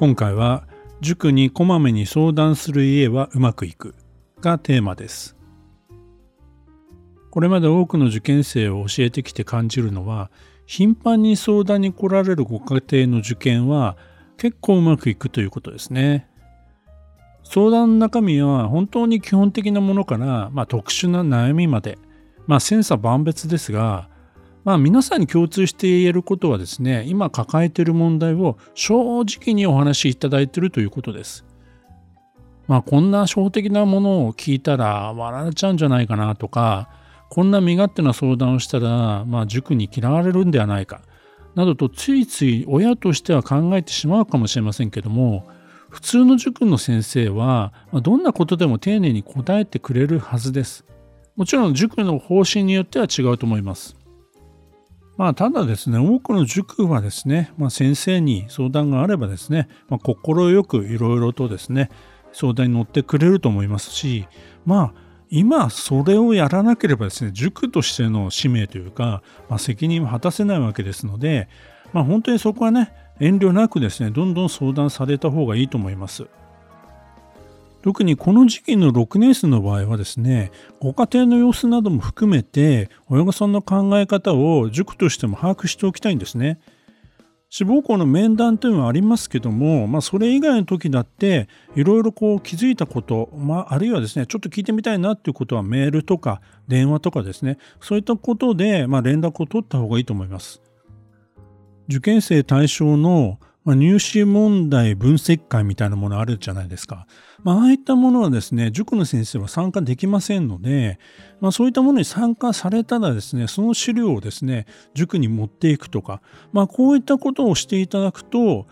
今回は塾にこまめに相談する家はうまくいくがテーマです。これまで多くの受験生を教えてきて感じるのは頻繁に相談に来られるご家庭の受験は結構うまくいくということですね。相談の中身は本当に基本的なものから、まあ、特殊な悩みまで、まあ、千差万別ですがまあ、皆さんに共通して言えることはですね今抱えている問題を正直にお話しいただいているということです。まあこんな初歩的なものを聞いたら笑われちゃうんじゃないかなとかこんな身勝手な相談をしたら、まあ、塾に嫌われるんではないかなどとついつい親としては考えてしまうかもしれませんけども普通の塾の先生はどんなことでも丁寧に答えてくれるはずです。もちろん塾の方針によっては違うと思います。まあ、ただですね、多くの塾はですね、まあ、先生に相談があればですね、まあ、快くいろいろとですね、相談に乗ってくれると思いますし、まあ、今それをやらなければですね、塾としての使命というか、まあ、責任を果たせないわけですので、まあ、本当にそこはね、遠慮なくですね、どんどん相談された方がいいと思います。特にこの時期の6年生の場合はですね、ご家庭の様子なども含めて、親御さんの考え方を塾としても把握しておきたいんですね。志望校の面談というのはありますけども、まあ、それ以外の時だって、いろいろこう気づいたこと、まあ、あるいはですね、ちょっと聞いてみたいなっていうことはメールとか電話とかですね、そういったことで、まあ、連絡を取った方がいいと思います。受験生対象のまあ、入試問題分析会みたいなものあるじゃないですか。まあ、あいったものはですね、塾の先生は参加できませんので、まあ、そういったものに参加されたらですね、その資料をですね、塾に持っていくとか、まあ、こういったことをしていただくと、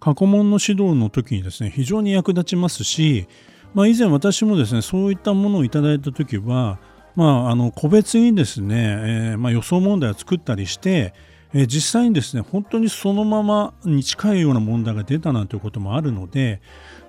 過去問の指導の時にですね、非常に役立ちますし、まあ、以前私もですね、そういったものをいただいた時は、まあ、あの個別にですね、えーまあ、予想問題を作ったりして、え、実際にですね本当にそのままに近いような問題が出たなんていうこともあるので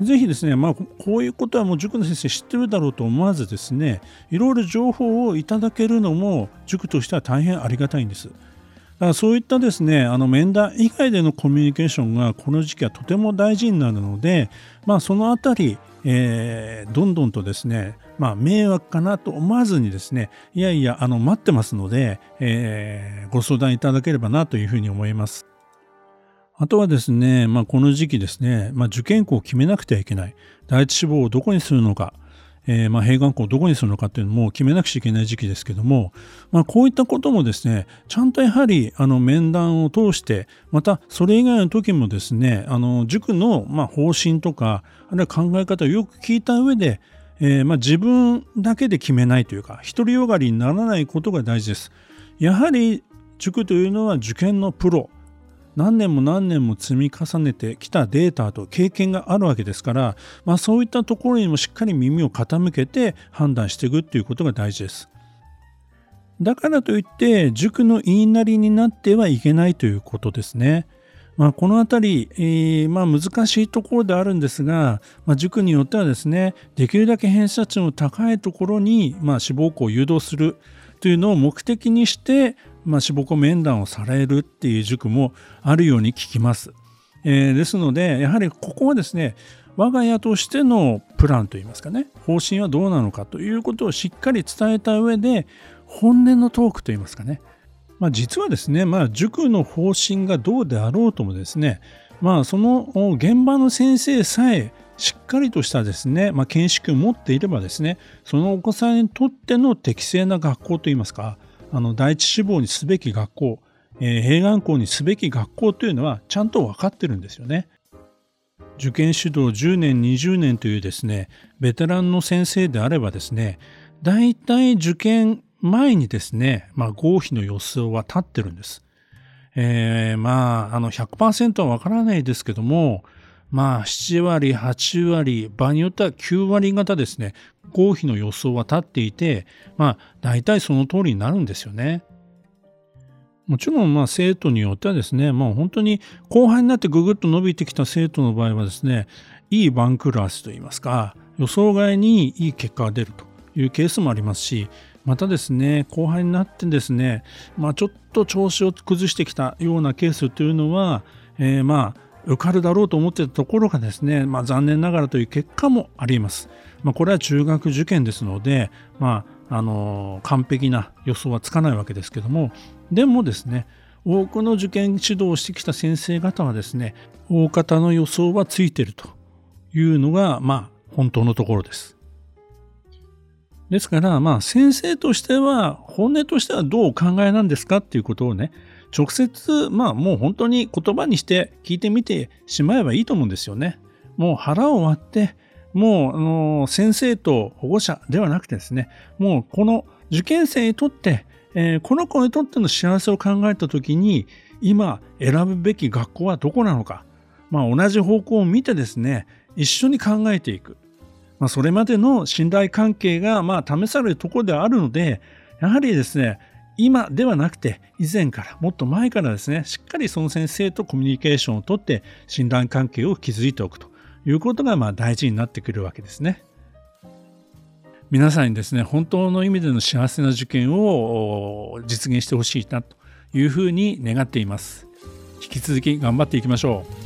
ぜひですね、まあ、こういうことはもう塾の先生知ってるだろうと思わずですねいろいろ情報をいただけるのも塾としては大変ありがたいんです。だからそういったですねあの面談以外でのコミュニケーションがこの時期はとても大事になるので、まあ、そのあたり、えー、どんどんとですねまあ、迷惑かなと思わずにですね、いやいや、あの、待ってますので、えー、ご相談いただければなというふうに思います。あとはですね、まあ、この時期ですね、まあ、受験校を決めなくてはいけない。第一志望をどこにするのか、えー、まあ、併願校をどこにするのかっていうのも決めなくちゃいけない時期ですけども、まあ、こういったこともですね、ちゃんとやはりあの面談を通して、またそれ以外の時もですね、あの塾のま方針とか、あるいは考え方をよく聞いた上で、えー、まあ、自分だけで決めないというか独りよがりにならないことが大事です。やはり塾というのは受験のプロ何年も何年も積み重ねてきたデータと経験があるわけですから、まあ、そういったところにもしっかり耳を傾けて判断していくということが大事です。だからといって塾の言いなりになってはいけないということですね。まあ、この辺り、えー、まあ、難しいところであるんですが、まあ、塾によってはですねできるだけ偏差値の高いところに、ま、志望校を誘導するというのを目的にして、まあ、志望校面談をされるっていう塾もあるように聞きます。えー、ですのでやはりここはですね我が家としてのプランといいますかね方針はどうなのかということをしっかり伝えた上で本音のトークといいますかねまあ、実はですね、まあ、塾の方針がどうであろうともですね、まあ、その現場の先生さえしっかりとしたですね、まあ、見識を持っていればですね、そのお子さんにとっての適正な学校といいますか、あの第一志望にすべき学校、えー、併願校にすべき学校というのはちゃんと分かってるんですよね。受験指導10年、20年というですね、ベテランの先生であればですね、大体受験前にですね、まあ、合否の予想は立ってるんです。えー、まあ、あの100%はわからないですけども、まあ、7割、8割、場合によっては9割方ですね、合否の予想は立っていて、まあ、大体その通りになるんですよね。もちろん、まあ、生徒によってはですね、もう本当に後半になってぐぐっと伸びてきた生徒の場合はですね、いいバンクラスといいますか、予想外にいい結果が出るというケースもありますし、またですね、後半になってですね、まあ、ちょっと調子を崩してきたようなケースというのは、えー、まあ、受かるだろうと思ってたところがですね、まあ、残念ながらという結果もあります。まあ、これは中学受験ですので、まあ、あの完璧な予想はつかないわけですけども、でもですね、多くの受験指導をしてきた先生方はですね、大方の予想はついているというのが、まあ、本当のところです。ですから、まあ、先生としては、本音としてはどうお考えなんですかっていうことをね、直接、まあ、もう本当に言葉にして聞いてみてしまえばいいと思うんですよね。もう腹を割って、もう、あの、先生と保護者ではなくてですね、もうこの受験生にとって、えー、この子にとっての幸せを考えたときに、今選ぶべき学校はどこなのか、まあ、同じ方向を見てですね、一緒に考えていく。まあ、それまでの信頼関係がまあ試されるところではあるので、やはりですね、今ではなくて以前からもっと前からですねしっかりその先生とコミュニケーションをとって診断関係を築いておくということがまあ大事になってくるわけですね。皆さんにですね本当の意味での幸せな受験を実現してほしいなというふうに願っています。引き続き頑張っていきましょう。